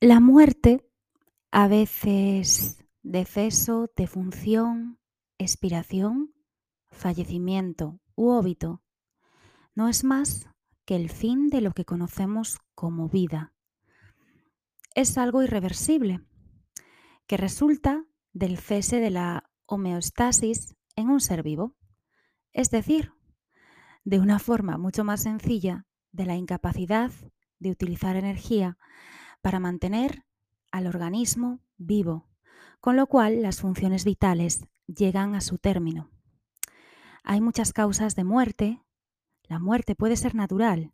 La muerte, a veces deceso, defunción, expiración, fallecimiento u óbito, no es más que el fin de lo que conocemos como vida. Es algo irreversible, que resulta del cese de la homeostasis en un ser vivo, es decir, de una forma mucho más sencilla de la incapacidad de utilizar energía para mantener al organismo vivo, con lo cual las funciones vitales llegan a su término. Hay muchas causas de muerte. La muerte puede ser natural,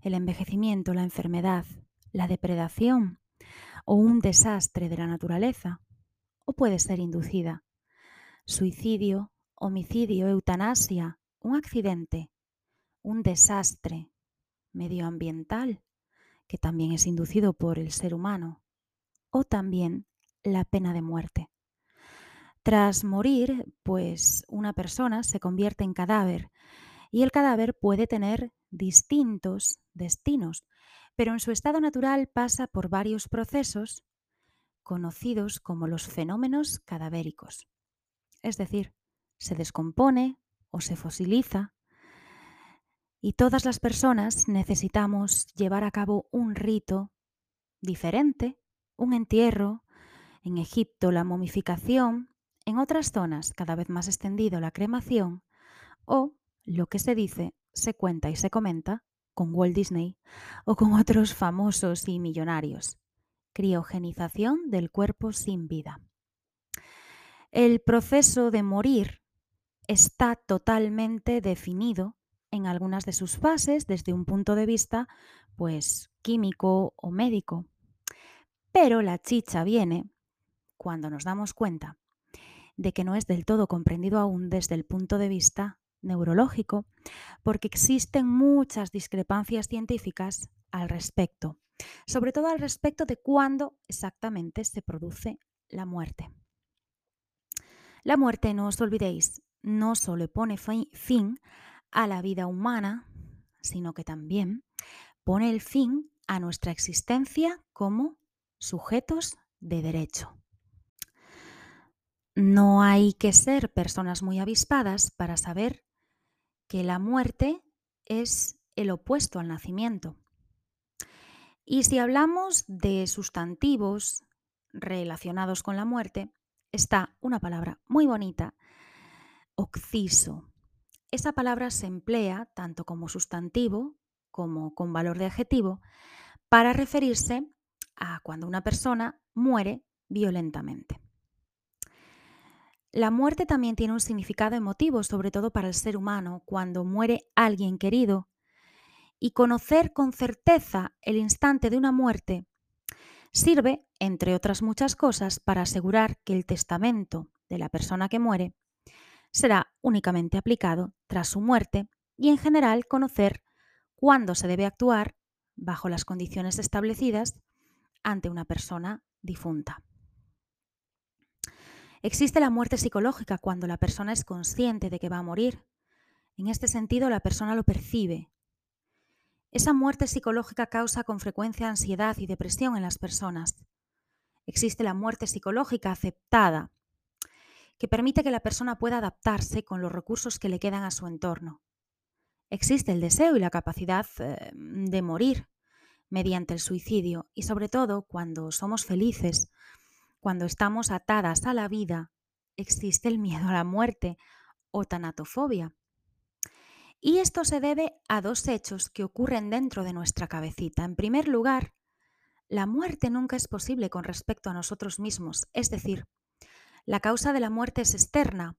el envejecimiento, la enfermedad, la depredación o un desastre de la naturaleza, o puede ser inducida. Suicidio, homicidio, eutanasia, un accidente, un desastre medioambiental que también es inducido por el ser humano, o también la pena de muerte. Tras morir, pues una persona se convierte en cadáver y el cadáver puede tener distintos destinos, pero en su estado natural pasa por varios procesos conocidos como los fenómenos cadavéricos. Es decir, se descompone o se fosiliza y todas las personas necesitamos llevar a cabo un rito diferente, un entierro, en Egipto la momificación, en otras zonas cada vez más extendido la cremación o, lo que se dice, se cuenta y se comenta con Walt Disney o con otros famosos y millonarios. Criogenización del cuerpo sin vida. El proceso de morir está totalmente definido en algunas de sus fases desde un punto de vista pues químico o médico. Pero la chicha viene cuando nos damos cuenta de que no es del todo comprendido aún desde el punto de vista neurológico, porque existen muchas discrepancias científicas al respecto, sobre todo al respecto de cuándo exactamente se produce la muerte. La muerte, no os olvidéis, no solo pone fin a la vida humana, sino que también pone el fin a nuestra existencia como sujetos de derecho. No hay que ser personas muy avispadas para saber que la muerte es el opuesto al nacimiento. Y si hablamos de sustantivos relacionados con la muerte, está una palabra muy bonita, occiso. Esa palabra se emplea tanto como sustantivo como con valor de adjetivo para referirse a cuando una persona muere violentamente. La muerte también tiene un significado emotivo, sobre todo para el ser humano, cuando muere alguien querido. Y conocer con certeza el instante de una muerte sirve, entre otras muchas cosas, para asegurar que el testamento de la persona que muere será únicamente aplicado tras su muerte y en general conocer cuándo se debe actuar bajo las condiciones establecidas ante una persona difunta. Existe la muerte psicológica cuando la persona es consciente de que va a morir. En este sentido, la persona lo percibe. Esa muerte psicológica causa con frecuencia ansiedad y depresión en las personas. Existe la muerte psicológica aceptada, que permite que la persona pueda adaptarse con los recursos que le quedan a su entorno. Existe el deseo y la capacidad eh, de morir mediante el suicidio y sobre todo cuando somos felices, cuando estamos atadas a la vida, existe el miedo a la muerte o tanatofobia. Y esto se debe a dos hechos que ocurren dentro de nuestra cabecita. En primer lugar, la muerte nunca es posible con respecto a nosotros mismos, es decir, la causa de la muerte es externa.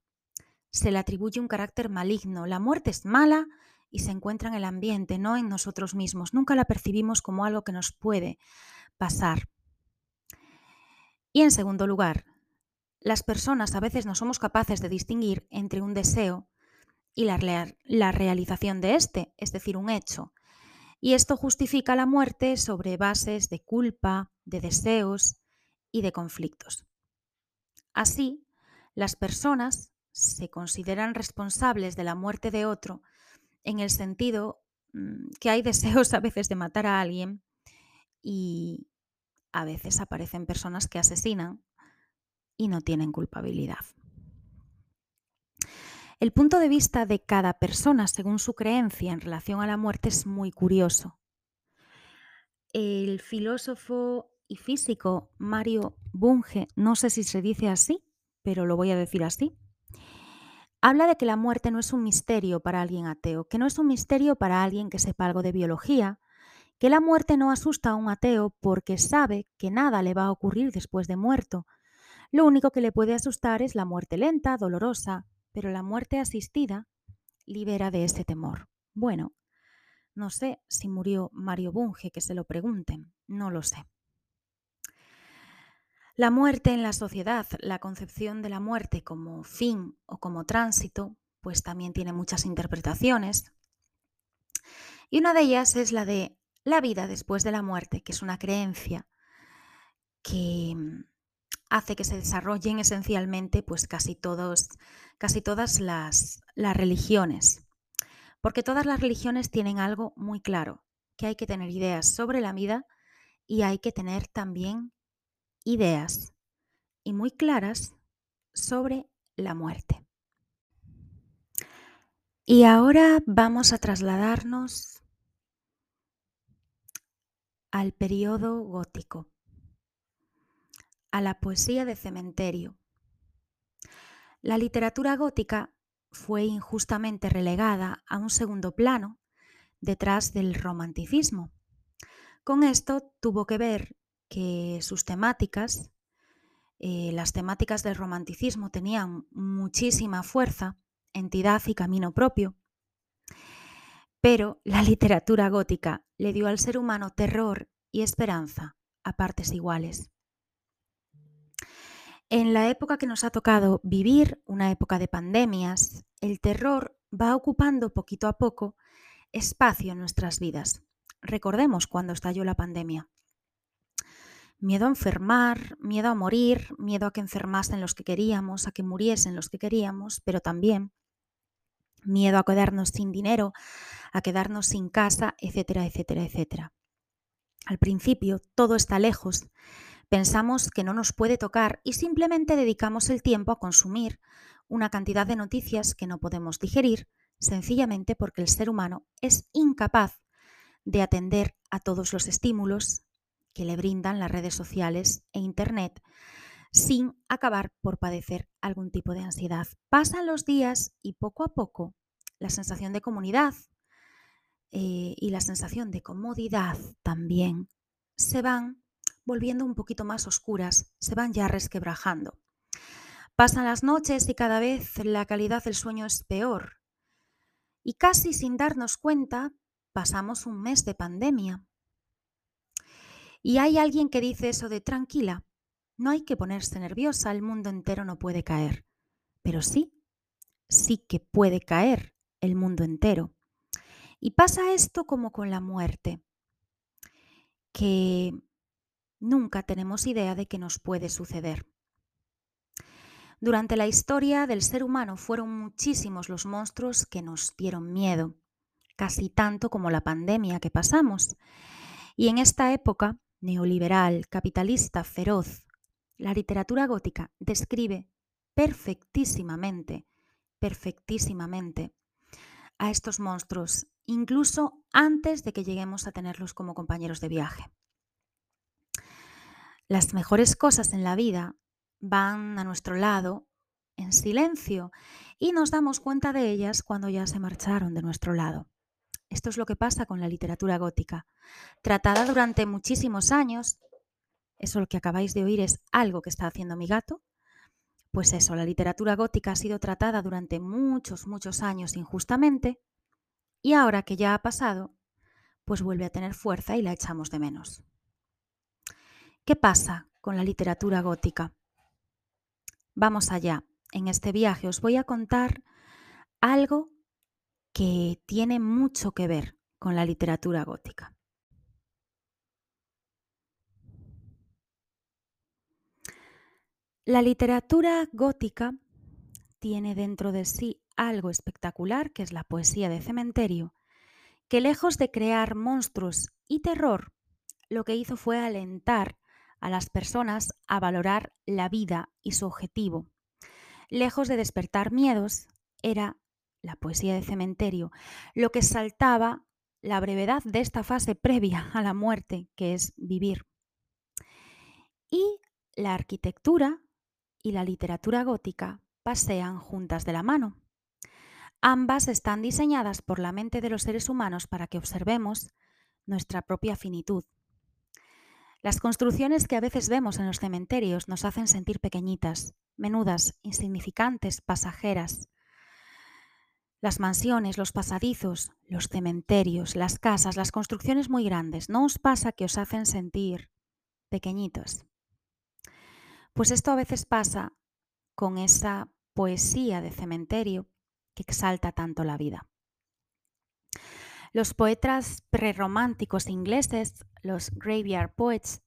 Se le atribuye un carácter maligno. La muerte es mala y se encuentra en el ambiente, no en nosotros mismos. Nunca la percibimos como algo que nos puede pasar. Y en segundo lugar, las personas a veces no somos capaces de distinguir entre un deseo y la, realización de este, es decir, un hecho. Y esto justifica la muerte sobre bases de culpa, de deseos y de conflictos. Así, las personas se consideran responsables de la muerte de otro en el sentido mm, que hay deseos a veces de matar a alguien y a veces aparecen personas que asesinan y no tienen culpabilidad. El punto de vista de cada persona según su creencia en relación a la muerte es muy curioso. El filósofo y físico Mario Bunge, no sé si se dice así, pero lo voy a decir así, habla de que la muerte no es un misterio para alguien ateo, que no es un misterio para alguien que sepa algo de biología, que la muerte no asusta a un ateo porque sabe que nada le va a ocurrir después de muerto. Lo único que le puede asustar es la muerte lenta, dolorosa, pero la muerte asistida libera de ese temor. Bueno, no sé si murió Mario Bunge, que se lo pregunten, no lo sé. La muerte en la sociedad, la concepción de la muerte como fin o como tránsito, pues también tiene muchas interpretaciones. Y una de ellas es la de la vida después de la muerte, que es una creencia que hace que se desarrollen esencialmente pues casi, todos, casi todas las, las religiones. Porque todas las religiones tienen algo muy claro, que hay que tener ideas sobre la vida y hay que tener también ideas y muy claras sobre la muerte. Y ahora vamos a trasladarnos al periodo gótico, a la poesía de cementerio. La literatura gótica fue injustamente relegada a un segundo plano detrás del romanticismo. Con esto tuvo que ver que sus temáticas, eh, las temáticas del romanticismo, tenían muchísima fuerza, entidad y camino propio, pero la literatura gótica le dio al ser humano terror y esperanza a partes iguales. En la época que nos ha tocado vivir, una época de pandemias, el terror va ocupando poquito a poco espacio en nuestras vidas. Recordemos cuando estalló la pandemia. Miedo a enfermar, miedo a morir, miedo a que enfermasen los que queríamos, a que muriesen los que queríamos, pero también miedo a quedarnos sin dinero, a quedarnos sin casa, etcétera, etcétera, etcétera. Al principio todo está lejos, pensamos que no nos puede tocar y simplemente dedicamos el tiempo a consumir una cantidad de noticias que no podemos digerir, sencillamente porque el ser humano es incapaz de atender a todos los estímulos que le brindan las redes sociales e Internet sin acabar por padecer algún tipo de ansiedad. Pasan los días y poco a poco la sensación de comunidad eh, y la sensación de comodidad también se van volviendo un poquito más oscuras, se van ya resquebrajando. Pasan las noches y cada vez la calidad del sueño es peor. Y casi sin darnos cuenta, pasamos un mes de pandemia. Y hay alguien que dice eso de tranquila, no hay que ponerse nerviosa, el mundo entero no puede caer. Pero sí, sí que puede caer el mundo entero. Y pasa esto como con la muerte, que nunca tenemos idea de qué nos puede suceder. Durante la historia del ser humano fueron muchísimos los monstruos que nos dieron miedo, casi tanto como la pandemia que pasamos. Y en esta época neoliberal, capitalista, feroz, la literatura gótica describe perfectísimamente, perfectísimamente a estos monstruos, incluso antes de que lleguemos a tenerlos como compañeros de viaje. Las mejores cosas en la vida van a nuestro lado en silencio y nos damos cuenta de ellas cuando ya se marcharon de nuestro lado. Esto es lo que pasa con la literatura gótica. Tratada durante muchísimos años, eso lo que acabáis de oír es algo que está haciendo mi gato, pues eso, la literatura gótica ha sido tratada durante muchos, muchos años injustamente y ahora que ya ha pasado, pues vuelve a tener fuerza y la echamos de menos. ¿Qué pasa con la literatura gótica? Vamos allá. En este viaje os voy a contar algo que tiene mucho que ver con la literatura gótica. La literatura gótica tiene dentro de sí algo espectacular, que es la poesía de cementerio, que lejos de crear monstruos y terror, lo que hizo fue alentar a las personas a valorar la vida y su objetivo. Lejos de despertar miedos, era la poesía de cementerio lo que saltaba la brevedad de esta fase previa a la muerte, que es vivir. Y la arquitectura y la literatura gótica pasean juntas de la mano. Ambas están diseñadas por la mente de los seres humanos para que observemos nuestra propia finitud. Las construcciones que a veces vemos en los cementerios nos hacen sentir pequeñitas, menudas, insignificantes, pasajeras. Las mansiones, los pasadizos, los cementerios, las casas, las construcciones muy grandes, ¿no os pasa que os hacen sentir pequeñitos? Pues esto a veces pasa con esa poesía de cementerio que exalta tanto la vida. Los poetas prerrománticos ingleses, los graveyard poets,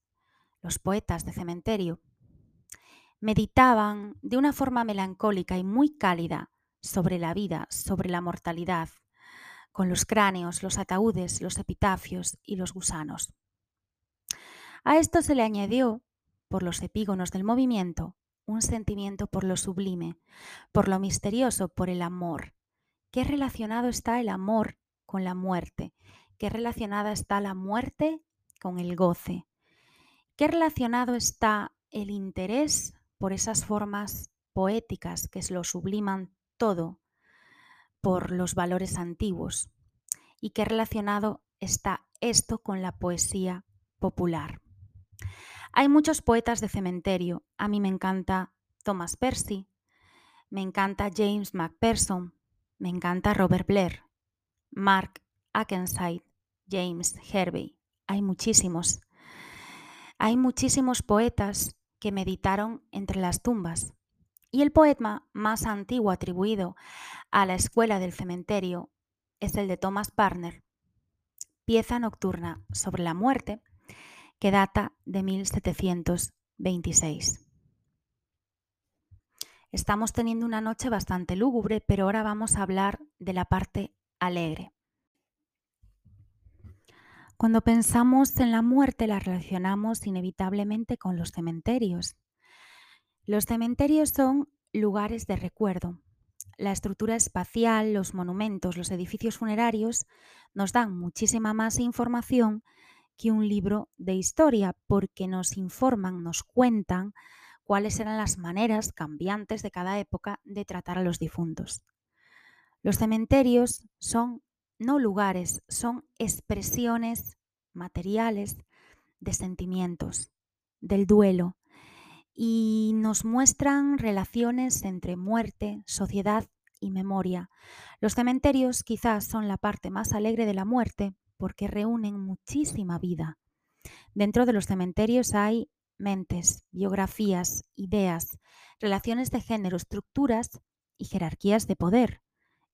los poetas de cementerio, meditaban de una forma melancólica y muy cálida sobre la vida, sobre la mortalidad, con los cráneos, los ataúdes, los epitafios y los gusanos. A esto se le añadió, por los epígonos del movimiento, un sentimiento por lo sublime, por lo misterioso, por el amor. ¿Qué relacionado está el amor con la muerte? ¿Qué relacionada está la muerte con el goce? ¿Qué relacionado está el interés por esas formas poéticas que lo subliman todo por los valores antiguos? ¿Y qué relacionado está esto con la poesía popular? Hay muchos poetas de cementerio. A mí me encanta Thomas Percy, me encanta James Macpherson, me encanta Robert Blair, Mark Akenside, James Hervey. Hay muchísimos. Hay muchísimos poetas que meditaron entre las tumbas. Y el poema más antiguo atribuido a la escuela del cementerio es el de Thomas Parner, pieza nocturna sobre la muerte, que data de 1726. Estamos teniendo una noche bastante lúgubre, pero ahora vamos a hablar de la parte alegre. Cuando pensamos en la muerte la relacionamos inevitablemente con los cementerios. Los cementerios son lugares de recuerdo. La estructura espacial, los monumentos, los edificios funerarios nos dan muchísima más información que un libro de historia, porque nos informan, nos cuentan cuáles eran las maneras cambiantes de cada época de tratar a los difuntos. Los cementerios son no lugares, son expresiones materiales de sentimientos, del duelo, y nos muestran relaciones entre muerte, sociedad y memoria. Los cementerios quizás son la parte más alegre de la muerte, porque reúnen muchísima vida. Dentro de los cementerios hay mentes, biografías, ideas, relaciones de género, estructuras y jerarquías de poder.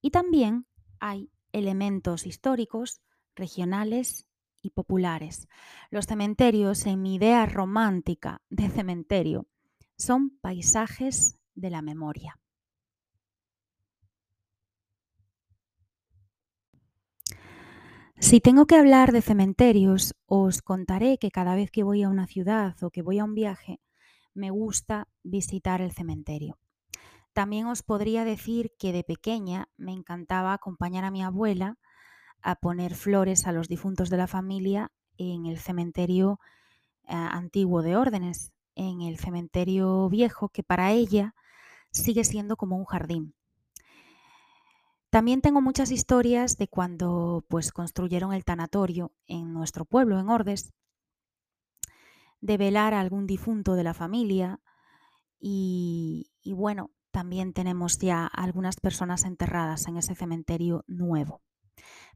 Y también hay elementos históricos, regionales y populares. Los cementerios, en mi idea romántica de cementerio, son paisajes de la memoria. Si tengo que hablar de cementerios, os contaré que cada vez que voy a una ciudad o que voy a un viaje, me gusta visitar el cementerio. También os podría decir que de pequeña me encantaba acompañar a mi abuela a poner flores a los difuntos de la familia en el cementerio eh, antiguo de órdenes, en el cementerio viejo que para ella sigue siendo como un jardín. También tengo muchas historias de cuando pues construyeron el tanatorio en nuestro pueblo, en Ordes, de velar a algún difunto de la familia y, y bueno, también tenemos ya algunas personas enterradas en ese cementerio nuevo.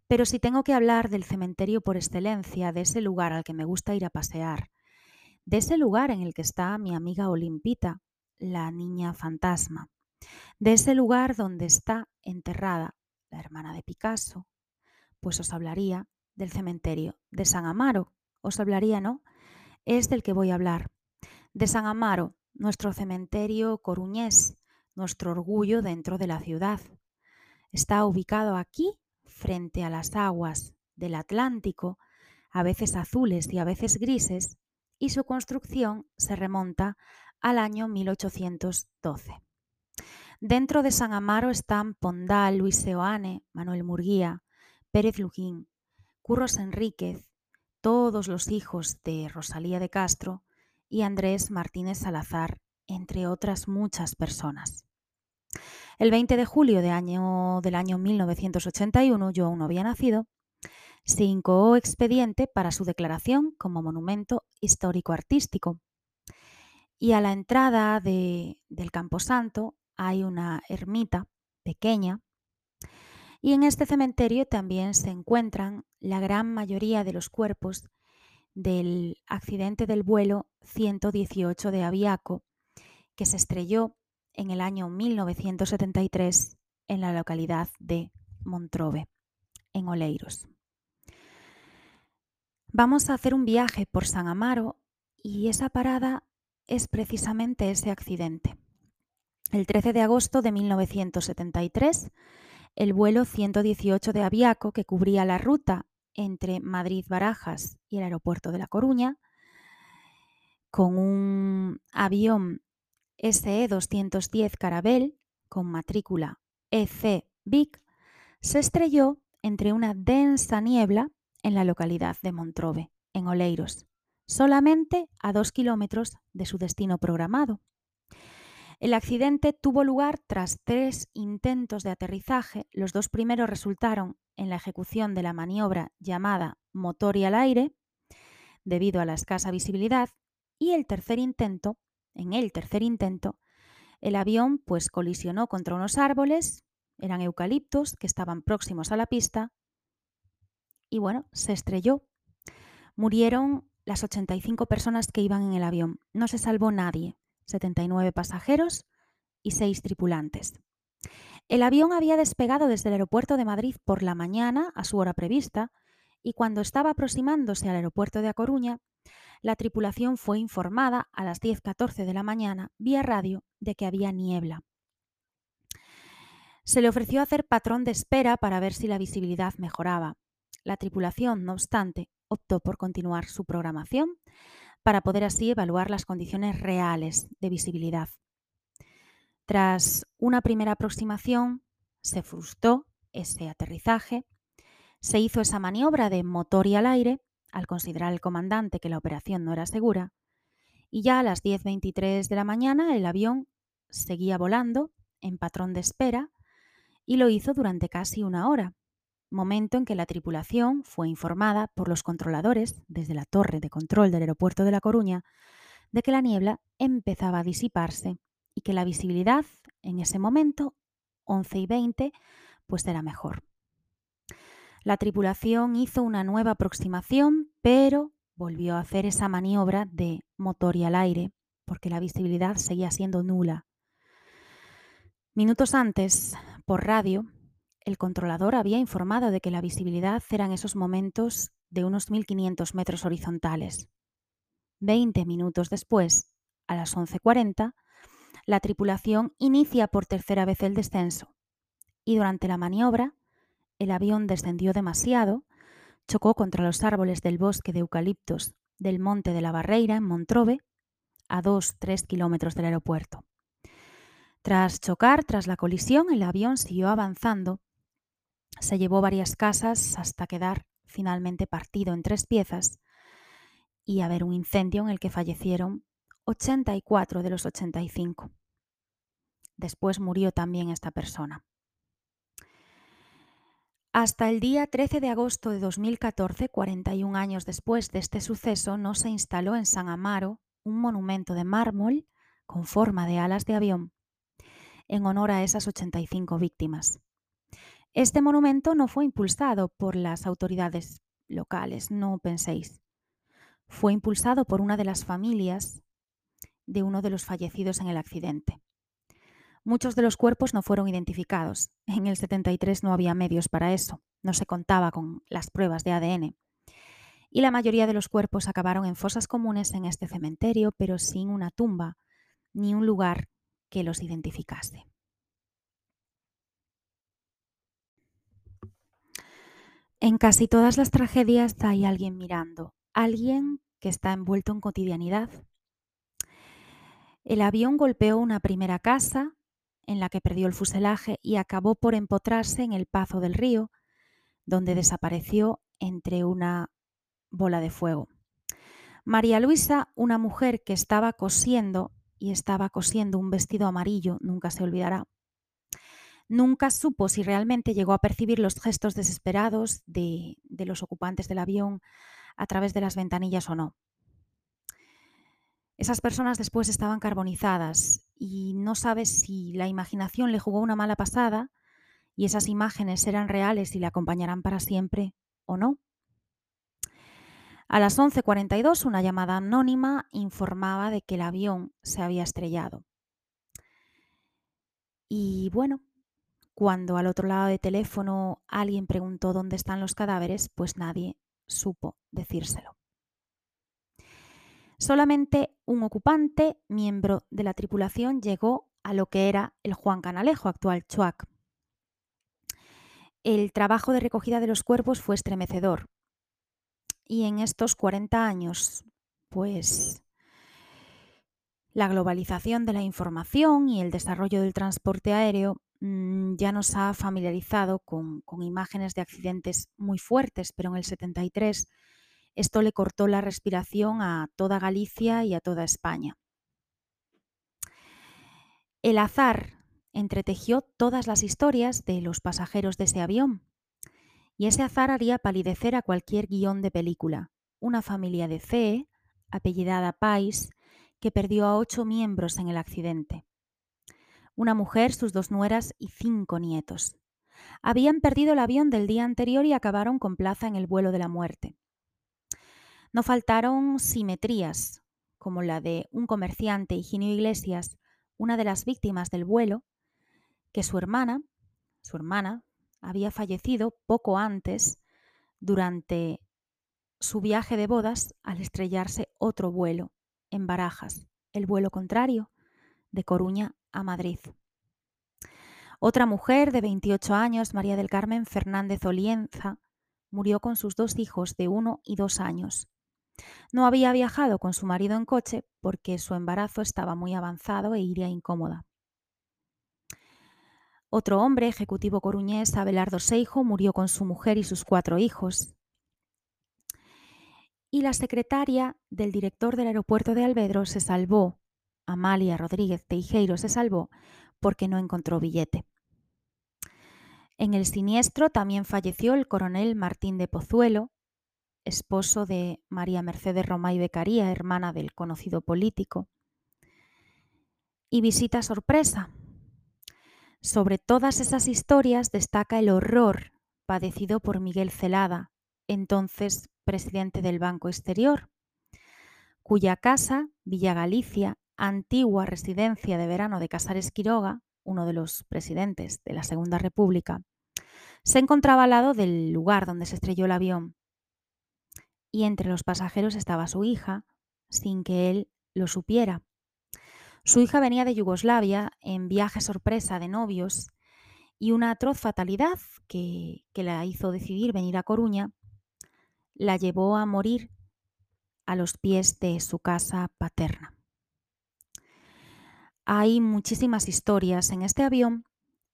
Pero si tengo que hablar del cementerio por excelencia, de ese lugar al que me gusta ir a pasear, de ese lugar en el que está mi amiga Olimpita, la niña fantasma, de ese lugar donde está enterrada la hermana de Picasso, pues os hablaría del cementerio de San Amaro. Os hablaría, ¿no? Es del que voy a hablar. De San Amaro, nuestro cementerio coruñés, nuestro orgullo dentro de la ciudad. Está ubicado aquí, frente a las aguas del Atlántico, a veces azules y a veces grises, y su construcción se remonta al año 1812. Dentro de San Amaro están Pondal, Luis Seoane, Manuel Murguía, Pérez Lujín, Curros Enríquez, todos los hijos de Rosalía de Castro y Andrés Martínez Salazar, entre otras muchas personas. El 20 de julio del año 1981, yo aún no había nacido, se incoó expediente para su declaración como monumento histórico-artístico. Y a la entrada de, del Camposanto hay una ermita pequeña y en este cementerio también se encuentran la gran mayoría de los cuerpos del accidente del vuelo 118 de Aviaco, que se estrelló en el año 1973 en la localidad de Montrove, en Oleiros. Vamos a hacer un viaje por San Amaro y esa parada es precisamente ese accidente. El 13 de agosto de 1973, el vuelo 118 de Aviaco, que cubría la ruta entre Madrid-Barajas y el aeropuerto de La Coruña, con un avión SE-210 Carabel con matrícula EC Vic, se estrelló entre una densa niebla en la localidad de Montrove, en Oleiros, solamente a dos kilómetros de su destino programado. El accidente tuvo lugar tras tres intentos de aterrizaje. Los dos primeros resultaron en la ejecución de la maniobra llamada motor y al aire, debido a la escasa visibilidad, y el tercer intento, en el tercer intento, el avión pues colisionó contra unos árboles, eran eucaliptos que estaban próximos a la pista, y bueno, se estrelló. Murieron las 85 personas que iban en el avión. No se salvó nadie. 79 pasajeros y 6 tripulantes. El avión había despegado desde el aeropuerto de Madrid por la mañana a su hora prevista y cuando estaba aproximándose al aeropuerto de A Coruña, la tripulación fue informada a las 10.14 de la mañana vía radio de que había niebla. Se le ofreció hacer patrón de espera para ver si la visibilidad mejoraba. La tripulación, no obstante, optó por continuar su programación para poder así evaluar las condiciones reales de visibilidad. Tras una primera aproximación, se frustró ese aterrizaje, se hizo esa maniobra de motor y al aire, al considerar el comandante que la operación no era segura, y ya a las 10.23 de la mañana el avión seguía volando en patrón de espera y lo hizo durante casi una hora, momento en que la tripulación fue informada por los controladores desde la torre de control del aeropuerto de La Coruña de que la niebla empezaba a disiparse y que la visibilidad en ese momento, 11 y 20, pues era mejor. La tripulación hizo una nueva aproximación, pero volvió a hacer esa maniobra de motor y al aire, porque la visibilidad seguía siendo nula. Minutos antes, por radio, el controlador había informado de que la visibilidad era en esos momentos de unos 1.500 metros horizontales. Veinte minutos después, a las 11.40, la tripulación inicia por tercera vez el descenso y durante la maniobra el avión descendió demasiado, chocó contra los árboles del bosque de eucaliptos del Monte de la Barreira en Montrove, a 2-3 kilómetros del aeropuerto. Tras chocar, tras la colisión, el avión siguió avanzando se llevó varias casas hasta quedar finalmente partido en tres piezas y haber un incendio en el que fallecieron 84 de los 85. Después murió también esta persona. Hasta el día 13 de agosto de 2014, 41 años después de este suceso, no se instaló en San Amaro un monumento de mármol con forma de alas de avión en honor a esas 85 víctimas. Este monumento no fue impulsado por las autoridades locales, no penséis. Fue impulsado por una de las familias de uno de los fallecidos en el accidente. Muchos de los cuerpos no fueron identificados. En el 73 no había medios para eso, no se contaba con las pruebas de ADN. Y la mayoría de los cuerpos acabaron en fosas comunes en este cementerio, pero sin una tumba ni un lugar que los identificase. En casi todas las tragedias hay alguien mirando, alguien que está envuelto en cotidianidad. El avión golpeó una primera casa en la que perdió el fuselaje y acabó por empotrarse en el Pazo del Río, donde desapareció entre una bola de fuego. María Luisa, una mujer que estaba cosiendo y estaba cosiendo un vestido amarillo, nunca se olvidará. Nunca supo si realmente llegó a percibir los gestos desesperados de, los ocupantes del avión a través de las ventanillas o no. Esas personas después estaban carbonizadas y no sabe si la imaginación le jugó una mala pasada y esas imágenes eran reales y le acompañarán para siempre o no. A las 11.42 una llamada anónima informaba de que el avión se había estrellado. Y bueno, cuando al otro lado del teléfono alguien preguntó dónde están los cadáveres, pues nadie supo decírselo. Solamente un ocupante, miembro de la tripulación, llegó a lo que era el Juan Canalejo, actual Chuac. El trabajo de recogida de los cuerpos fue estremecedor. Y en estos 40 años, pues la globalización de la información y el desarrollo del transporte aéreo ya nos ha familiarizado con, con, imágenes de accidentes muy fuertes, pero en el 73 esto le cortó la respiración a toda Galicia y a toda España. El azar entretejió todas las historias de los pasajeros de ese avión, y ese azar haría palidecer a cualquier guion de película. Una familia de C, apellidada Pais, que perdió a ocho miembros en el accidente. Una mujer, sus dos nueras y cinco nietos. Habían perdido el avión del día anterior y acabaron con plaza en el vuelo de la muerte. No faltaron simetrías, como la de un comerciante, Higinio Iglesias, una de las víctimas del vuelo, que su hermana, su hermana, había fallecido poco antes durante su viaje de bodas al estrellarse otro vuelo en Barajas, el vuelo contrario, de Coruña a Madrid. Otra mujer de 28 años, María del Carmen Fernández Olienza, murió con sus dos hijos de uno y dos años, no había viajado con su marido en coche porque su embarazo estaba muy avanzado e iría incómoda. Otro hombre, ejecutivo coruñés, Abelardo Seijo, murió con su mujer y sus cuatro hijos. Y la secretaria del director del aeropuerto de Albedro se salvó, Amalia Rodríguez Teijeiro se salvó porque no encontró billete. En el siniestro también falleció el coronel Martín de Pozuelo, esposo de María Mercedes Romay Becaría, hermana del conocido político. Y visita sorpresa. Sobre todas esas historias destaca el horror padecido por Miguel Celada, entonces presidente del Banco Exterior, cuya casa, Villa Galicia, antigua residencia de verano de Casares Quiroga, uno de los presidentes de la Segunda República, se encontraba al lado del lugar donde se estrelló el avión y entre los pasajeros estaba su hija, sin que él lo supiera. Su hija venía de Yugoslavia en viaje sorpresa de novios y una atroz fatalidad que, que la hizo decidir venir a Coruña la llevó a morir a los pies de su casa paterna. Hay muchísimas historias en este avión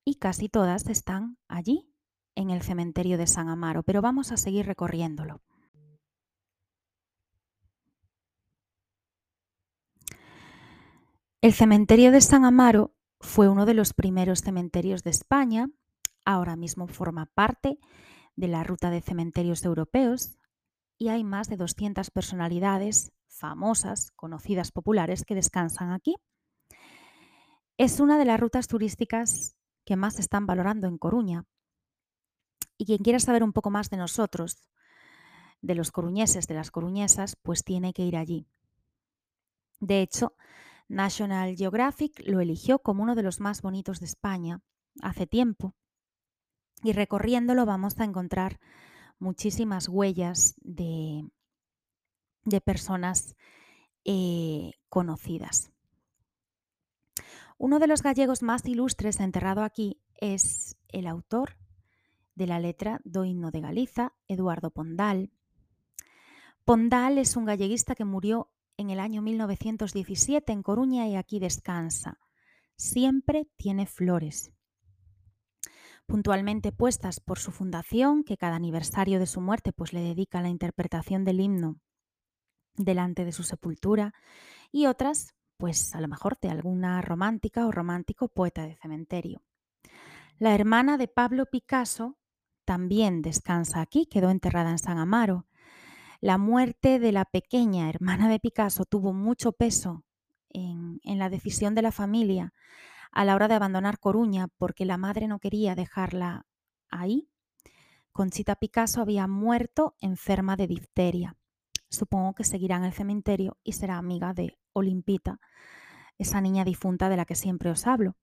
y casi todas están allí, en el cementerio de San Amaro, pero vamos a seguir recorriéndolo. El cementerio de San Amaro fue uno de los primeros cementerios de España, ahora mismo forma parte de la ruta de cementerios europeos y hay más de 200 personalidades famosas, conocidas, populares que descansan aquí. Es una de las rutas turísticas que más se están valorando en Coruña. Y quien quiera saber un poco más de nosotros, de los coruñeses, de las coruñesas, pues tiene que ir allí. De hecho, National Geographic lo eligió como uno de los más bonitos de España hace tiempo. Y recorriéndolo vamos a encontrar muchísimas huellas de, de personas eh, conocidas. Uno de los gallegos más ilustres enterrado aquí es el autor de la letra do himno de Galiza, Eduardo Pondal. Pondal es un galleguista que murió en el año 1917 en Coruña y aquí descansa. Siempre tiene flores. Puntualmente puestas por su fundación, que cada aniversario de su muerte pues le dedica la interpretación del himno delante de su sepultura, y otras, pues a lo mejor de alguna romántica o romántico poeta de cementerio. La hermana de Pablo Picasso también descansa aquí, quedó enterrada en San Amaro. La muerte de la pequeña hermana de Picasso tuvo mucho peso en, en la decisión de la familia a la hora de abandonar Coruña porque la madre no quería dejarla ahí. Conchita Picasso había muerto enferma de difteria. Supongo que seguirá en el cementerio y será amiga de Olimpita, esa niña difunta de la que siempre os hablo.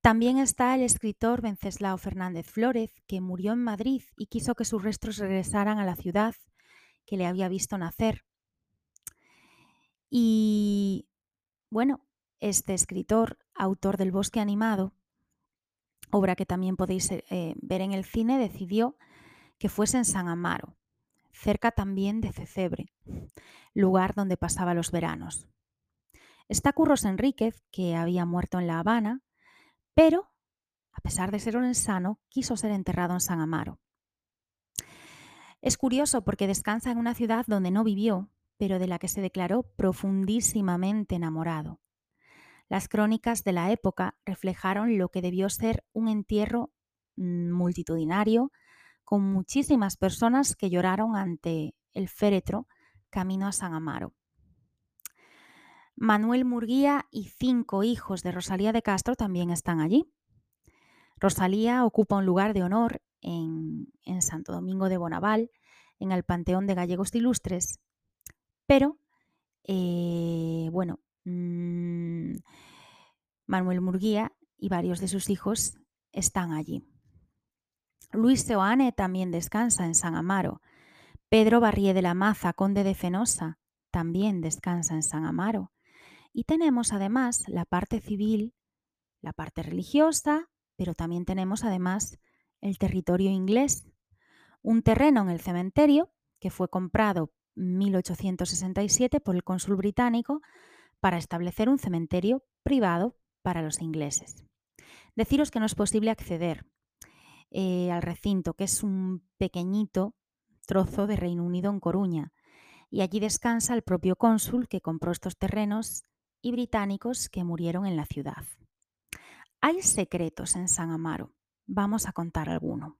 También está el escritor Venceslao Fernández Flórez, que murió en Madrid y quiso que sus restos regresaran a la ciudad que le había visto nacer. Y bueno, este escritor, autor del Bosque Animado, obra que también podéis eh, ver en el cine, decidió que fuese en San Amaro, cerca también de Cecebre, lugar donde pasaba los veranos. Está Curros Enríquez, que había muerto en La Habana, pero, a pesar de ser un insano, quiso ser enterrado en San Amaro. Es curioso porque descansa en una ciudad donde no vivió, pero de la que se declaró profundísimamente enamorado. Las crónicas de la época reflejaron lo que debió ser un entierro mm, multitudinario, con muchísimas personas que lloraron ante el féretro camino a San Amaro. Manuel Murguía y cinco hijos de Rosalía de Castro también están allí. Rosalía ocupa un lugar de honor en, Santo Domingo de Bonaval, en el Panteón de Gallegos Ilustres, pero, eh, bueno, Mm, Manuel Murguía y varios de sus hijos están allí. Luis Seoane también descansa en San Amaro. Pedro Barrié de la Maza, conde de Fenosa, también descansa en San Amaro. Y tenemos además la parte civil, la parte religiosa, pero también tenemos además el territorio inglés, un terreno en el cementerio que fue comprado en 1867 por el cónsul británico para establecer un cementerio privado para los ingleses. Deciros que no es posible acceder eh, al recinto, que es un pequeñito trozo de Reino Unido en Coruña, y allí descansa el propio cónsul que compró estos terrenos y británicos que murieron en la ciudad. Hay secretos en San Amaro. Vamos a contar alguno.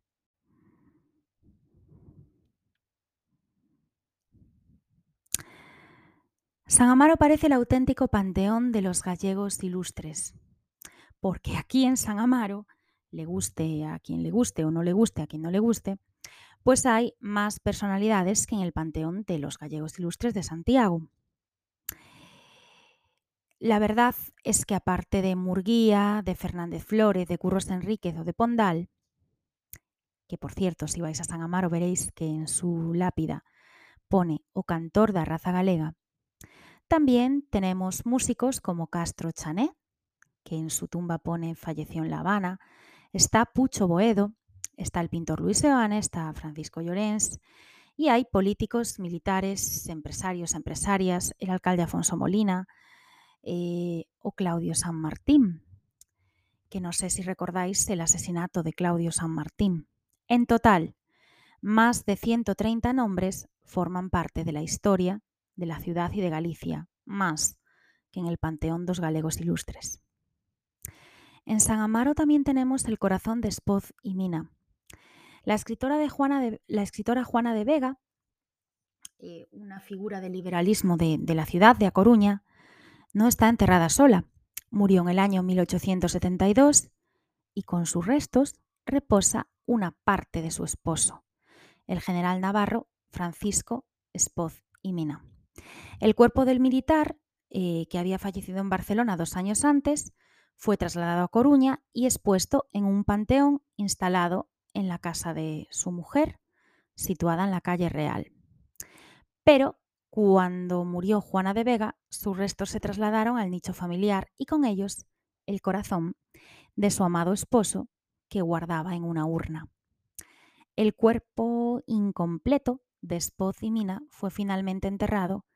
San Amaro parece el auténtico panteón de los gallegos ilustres, porque aquí en San Amaro, le guste a quien le guste o no le guste a quien no le guste, pues hay más personalidades que en el panteón de los gallegos ilustres de Santiago. La verdad es que aparte de Murguía, de Fernández Flores, de Curros Enríquez o de Pondal, que por cierto, si vais a San Amaro veréis que en su lápida pone o cantor de raza galega, también tenemos músicos como Castro Chané, que en su tumba pone falleció en La Habana, está Pucho Boedo, está el pintor Luis Seoane, está Francisco Llorens, y hay políticos, militares, empresarios, empresarias, el alcalde Afonso Molina eh, o Claudio San Martín, que no sé si recordáis el asesinato de Claudio San Martín. En total, más de 130 nombres forman parte de la historia de la ciudad y de Galicia, más que en el Panteón dos Galegos Ilustres. En San Amaro también tenemos el corazón de Espoz y Mina. La escritora, Juana, de, la escritora Juana de Vega, eh, una figura del liberalismo de, de la ciudad de A Coruña, no está enterrada sola. Murió en el año 1872 y con sus restos reposa una parte de su esposo, el general navarro Francisco Espoz y Mina. El cuerpo del militar, eh, que había fallecido en Barcelona dos años antes, fue trasladado a Coruña y expuesto en un panteón instalado en la casa de su mujer, situada en la calle Real. Pero cuando murió Juana de Vega, sus restos se trasladaron al nicho familiar y con ellos el corazón de su amado esposo que guardaba en una urna. El cuerpo incompleto Despoz y Mina fue finalmente enterrado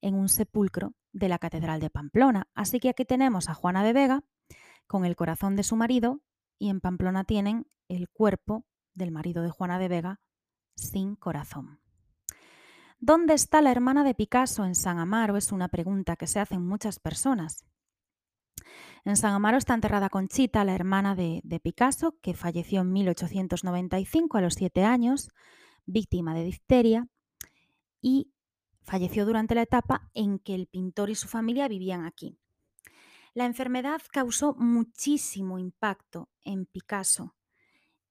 en un sepulcro de la Catedral de Pamplona. Así que aquí tenemos a Juana de Vega con el corazón de su marido y en Pamplona tienen el cuerpo del marido de Juana de Vega sin corazón. ¿Dónde está la hermana de Picasso en San Amaro? Es una pregunta que se hacen muchas personas. En San Amaro está enterrada Conchita, la hermana de, de, Picasso, que falleció en 1895 a los siete años, víctima de difteria, y falleció durante la etapa en que el pintor y su familia vivían aquí. La enfermedad causó muchísimo impacto en Picasso,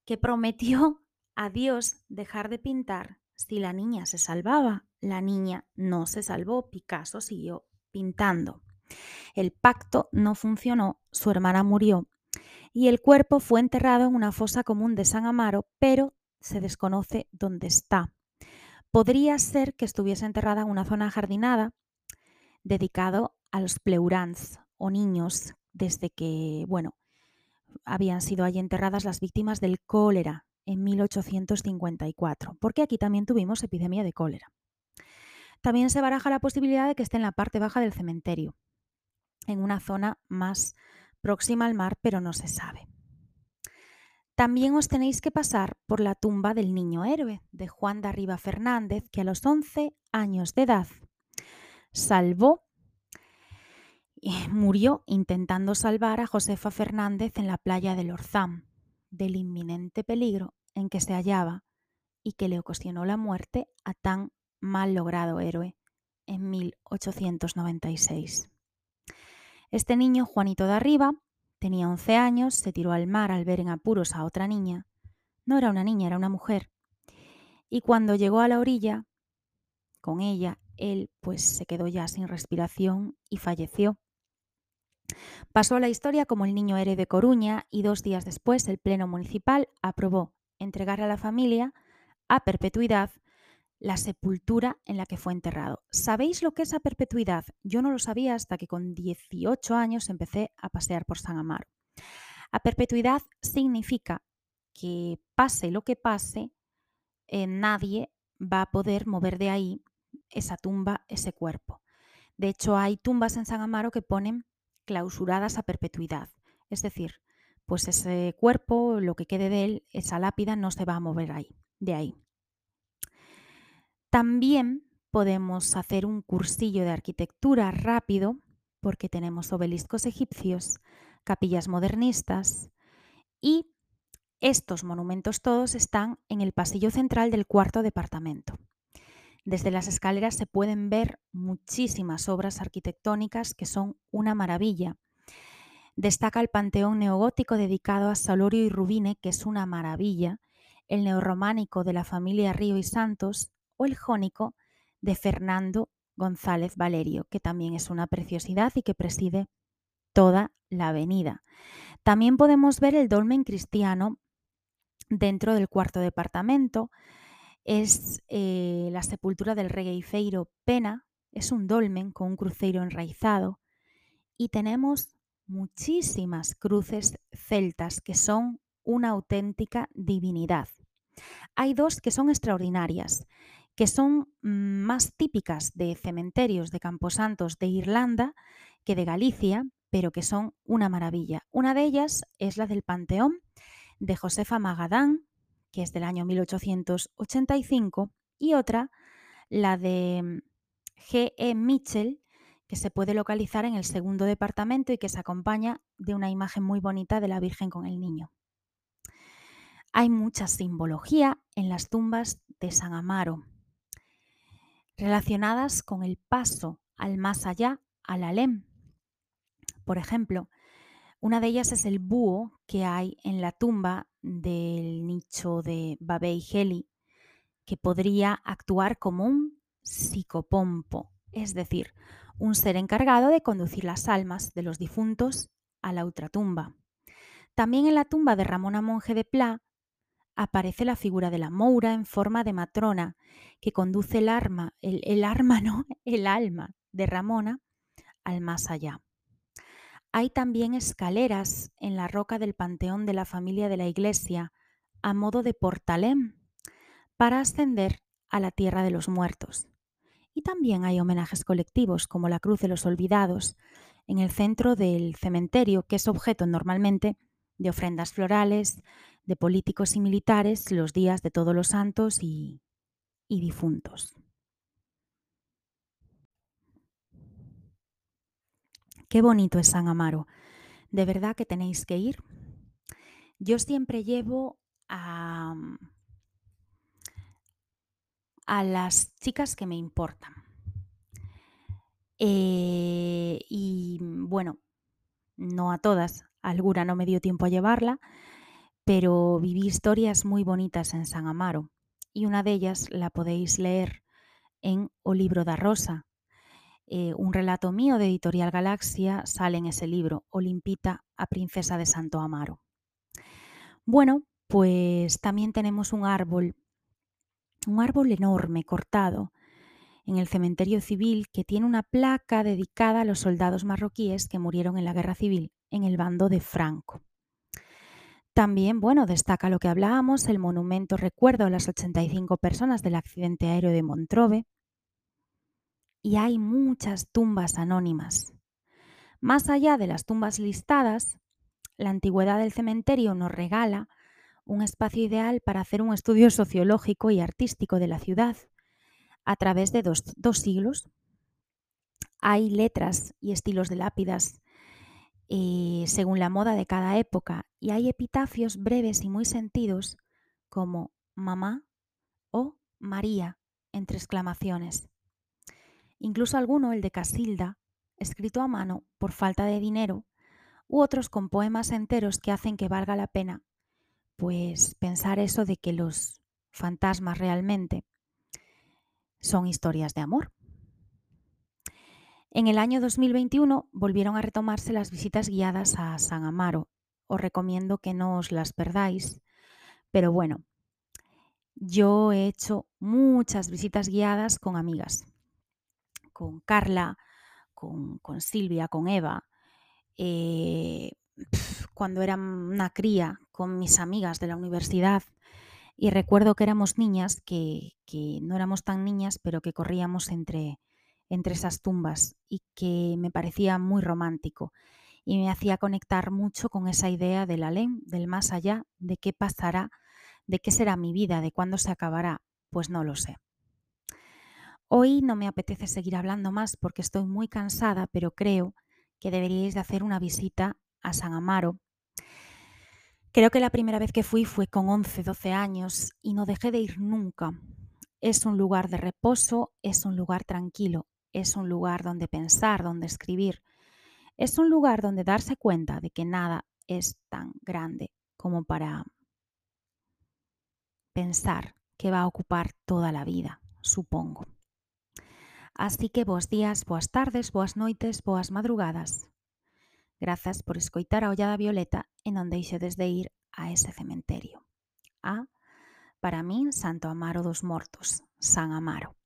que prometió a Dios dejar de pintar si la niña se salvaba. La niña no se salvó, Picasso siguió pintando. El pacto no funcionó, su hermana murió y el cuerpo fue enterrado en una fosa común de San Amaro, pero se desconoce dónde está. Podría ser que estuviese enterrada en una zona jardinada dedicado a los pleurans o niños desde que, bueno, habían sido allí enterradas las víctimas del cólera en 1854, porque aquí también tuvimos epidemia de cólera. También se baraja la posibilidad de que esté en la parte baja del cementerio, en una zona más próxima al mar, pero no se sabe. También os tenéis que pasar por la tumba del niño héroe de Juan de Arriba Fernández, que a los 11 años de edad salvó murió intentando salvar a Josefa Fernández en la playa del Orzán del inminente peligro en que se hallaba y que le ocasionó la muerte a tan mal logrado héroe en 1896. Este niño, Juanito de Arriba, tenía 11 años, se tiró al mar al ver en apuros a otra niña. No era una niña, era una mujer. Y cuando llegó a la orilla, con ella, él pues se quedó ya sin respiración y falleció. Pasó a la historia como el niño héroe de Coruña y dos días después el Pleno Municipal aprobó entregar a la familia a perpetuidad la sepultura en la que fue enterrado. ¿Sabéis lo que es a perpetuidad? Yo no lo sabía hasta que con 18 años empecé a pasear por San Amaro. A perpetuidad significa que pase lo que pase, eh, nadie va a poder mover de ahí esa tumba, ese cuerpo. De hecho, hay tumbas en San Amaro que ponen clausuradas a perpetuidad. Es decir, pues ese cuerpo, lo que quede de él, esa lápida no se va a mover ahí, de ahí. También podemos hacer un cursillo de arquitectura rápido porque tenemos obeliscos egipcios, capillas modernistas y estos monumentos todos están en el pasillo central del cuarto departamento. Desde las escaleras se pueden ver muchísimas obras arquitectónicas que son una maravilla. Destaca el panteón neogótico dedicado a Salorio y Rubine, que es una maravilla, el neorrománico de la familia Río y Santos, o el jónico de Fernando González Valerio, que también es una preciosidad y que preside toda la avenida. También podemos ver el dolmen cristiano dentro del cuarto departamento. Es eh, la sepultura del regueifeiro Pena, es un dolmen con un cruceiro enraizado y tenemos muchísimas cruces celtas que son una auténtica divinidad. Hay dos que son extraordinarias que son mm, más típicas de cementerios de camposantos de Irlanda que de Galicia, pero que son una maravilla. Una de ellas es la del Panteón de Josefa Magadán, que es del año 1885, y otra, la de mm, G. E. Mitchell, que se puede localizar en el segundo departamento y que se acompaña de una imagen muy bonita de la Virgen con el niño. Hay mucha simbología en las tumbas de San Amaro, relacionadas con el paso al más allá, al alem. Por ejemplo, una de ellas es el búho que hay en la tumba del nicho de Babei Heli, que podría actuar como un psicopompo, es decir, un ser encargado de conducir las almas de los difuntos a la ultratumba. También en la tumba de Ramona Monje de Pla aparece la figura de la Moura en forma de matrona que conduce el arma, el, arma, ¿no? El alma de Ramona al más allá. Hay también escaleras en la roca del panteón de la familia de la iglesia a modo de portalén para ascender a la tierra de los muertos. Y también hay homenajes colectivos, como la Cruz de los Olvidados, en el centro del cementerio, que es objeto normalmente de ofrendas florales, de políticos y militares los días de todos los santos y, y difuntos. Qué bonito es San Amaro. De verdad que tenéis que ir. Yo siempre llevo a, a las chicas que me importan. Eh, y bueno, no a todas, alguna no me dio tiempo a llevarla, pero viví historias muy bonitas en San Amaro y una de ellas la podéis leer en O libro da Rosa. Eh, un relato mío de Editorial Galaxia sale en ese libro, Olimpita a Princesa de Santo Amaro. Bueno, pues también tenemos un árbol, un árbol enorme cortado en el cementerio civil que tiene una placa dedicada a los soldados marroquíes que murieron en la guerra civil en el bando de Franco. También, bueno, destaca lo que hablábamos, el monumento recuerdo a las 85 personas del accidente aéreo de Montrove. Y hay muchas tumbas anónimas. Más allá de las tumbas listadas, la antigüedad del cementerio nos regala un espacio ideal para hacer un estudio sociológico y artístico de la ciudad a través de dos, siglos. Hay letras y estilos de lápidas eh, según la moda de cada época y hay epitafios breves y muy sentidos como mamá o María entre exclamaciones. Incluso alguno, el de Casilda, escrito a mano por falta de dinero, u otros con poemas enteros que hacen que valga la pena, pues pensar eso de que los fantasmas realmente son historias de amor. En el año 2021 volvieron a retomarse las visitas guiadas a San Amaro. Os recomiendo que no os las perdáis, pero bueno, yo he hecho muchas visitas guiadas con amigas, con Carla, con, Silvia, con Eva, eh, cuando era una cría, con mis amigas de la universidad, y recuerdo que éramos niñas, que, no éramos tan niñas, pero que corríamos entre, entre esas tumbas y que me parecía muy romántico y me hacía conectar mucho con esa idea del alén, del más allá, de qué pasará, de qué será mi vida, de cuándo se acabará, pues no lo sé. Hoy no me apetece seguir hablando más porque estoy muy cansada, pero creo que deberíais de hacer una visita a San Amaro Creo que la primera vez que fui fue con 11, 12 años y no dejé de ir nunca. Es un lugar de reposo, es un lugar tranquilo, es un lugar donde pensar, donde escribir. Es un lugar donde darse cuenta de que nada es tan grande como para pensar que va a ocupar toda la vida, supongo. Así que boas días, boas tardes, boas noites, boas madrugadas. Grazas por escoitar a Ollada Violeta e non deixedes de ir a ese cementerio. A, para min, Santo Amaro dos Mortos, San Amaro.